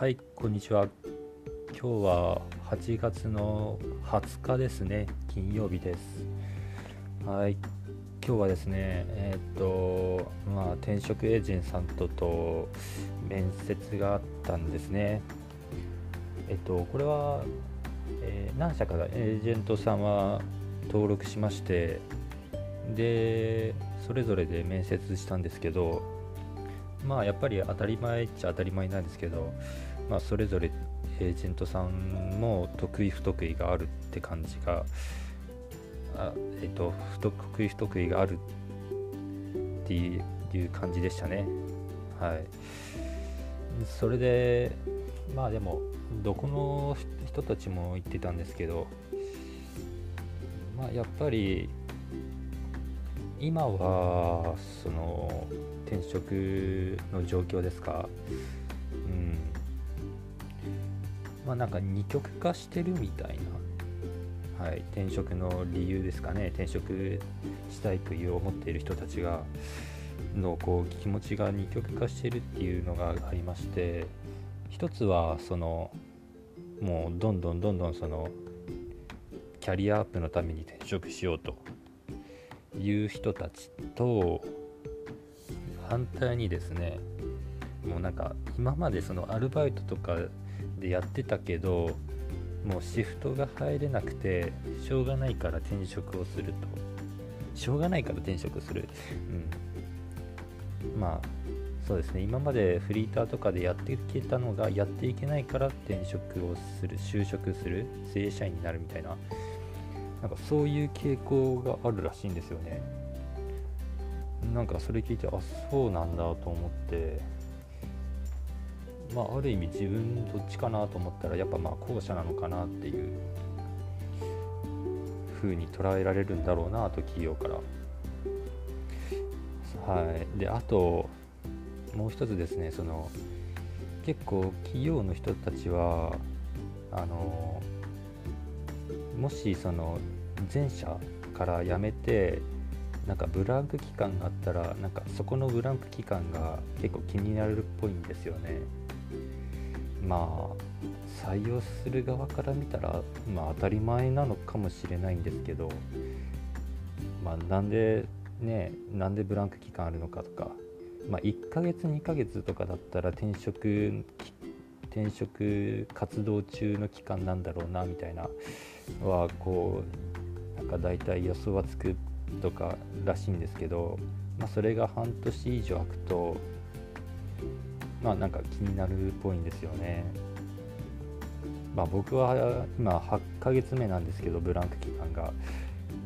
はいこんにちは。今日は8月の20日ですね。金曜日です。はい。今日はですねえー、っとまあ転職エージェントさんとと面接があったんですね。えっとこれは、えー、何社かがエージェントさんは登録しましてでそれぞれで面接したんですけどまあやっぱり当たり前っちゃ当たり前なんですけどまあ、それぞれエージェントさんも得意不得意があるって感じがあえっ、ー、と得意不得意があるっていう感じでしたね。はい。それでまあでもどこの人たちも言ってたんですけどまあやっぱり今はその転職の状況ですか。まあ、なんか二極化してるみたいな、はい、転職の理由ですかね。転職したいという思っている人たちがのこう気持ちが二極化してるっていうのがありまして一つはそのもうどんどんどんどんそのキャリアアップのために転職しようと。いう人たちと反対にですねもうなんか今までそのアルバイトとかでやってたけどもうシフトが入れなくてしょうがないから転職をすると。しょうがないから転職する、うん、まあそうですね。今までフリーターとかでやっていけたのがやっていけないから転職をする就職する正社員になるみたいななんかそういう傾向があるらしいんですよね。なんかそれ聞いてあそうなんだと思って。まあ、ある意味自分どっちかなと思ったらやっぱまあ後者なのかなっていう風に捉えられるんだろうなと企業から。はい、であともう一つですねその結構企業の人たちはあのもしその前者から辞めてなんかブランク期間があったらなんかそこのブランク期間が結構気になるっぽいんですよね。まあ採用する側から見たら、まあ、当たり前なのかもしれないんですけど、まあ、なんでねなんでブランク期間あるのかとか、まあ、1ヶ月2ヶ月とかだったら転職転職活動中の期間なんだろうなみたいなはこうなんか大体予想はつくとからしいんですけど、まあ、それが半年以上空くとまあなんか気になるっぽいんですよね。まあ僕は今8ヶ月目なんですけどブランク期間が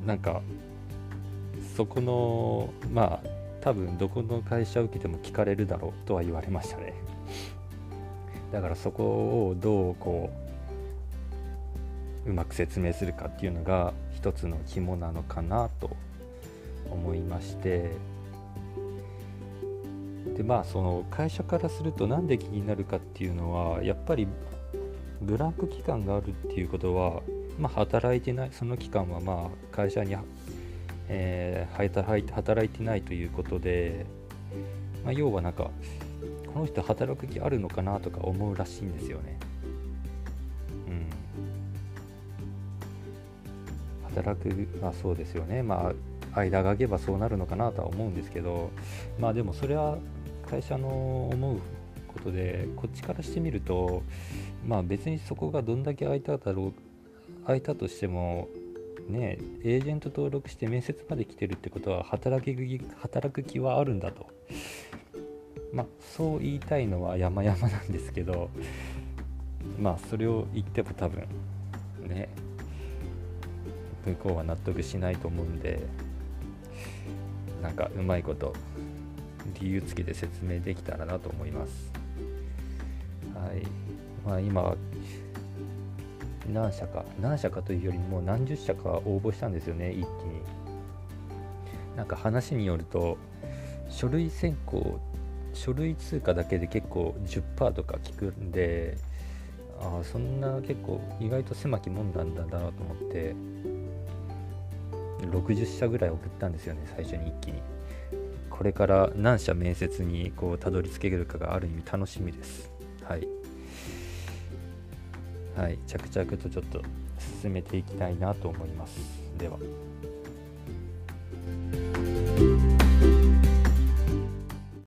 なんかそこのまあ多分どこの会社を受けても聞かれるだろうとは言われましたね。だからそこをどうこううまく説明するかっていうのが一つの肝なのかなと思いましてでまあその会社からすると何で気になるかっていうのはやっぱりブランク期間があるっていうことは、まあ、働いてないその期間はまあ会社に、えー、働いていないということで、まあ、要はなんかこの人働く気あるのかなとか思うらしいんですよね。うん、働くまあそうですよねまあ間が空けばそうなるのかなとは思うんですけどまあでもそれは会社の思うことでこっちからしてみるとまあ別にそこがどんだけ空いただろう空いたとしてもねエージェント登録して面接まで来てるってことは働き働く気はあるんだと。まあそう言いたいのは山々なんですけどまあそれを言っても多分ね向こうは納得しないと思うんでなんかうまいこと理由付きで説明できたらなと思います。はい。まあ、今何社か何社かというよりも何十社か応募したんですよね一気に。なんか話によると書類選考書類通過だけで結構10%とか聞くんでああそんな結構意外と狭きもんなんだなと思って。60社ぐらい送ったんですよね最初に一気に。これから何社面接にこうたどり着けるかがある意味楽しみです。はい。はい。着々とちょっと進めていきたいなと思います。では。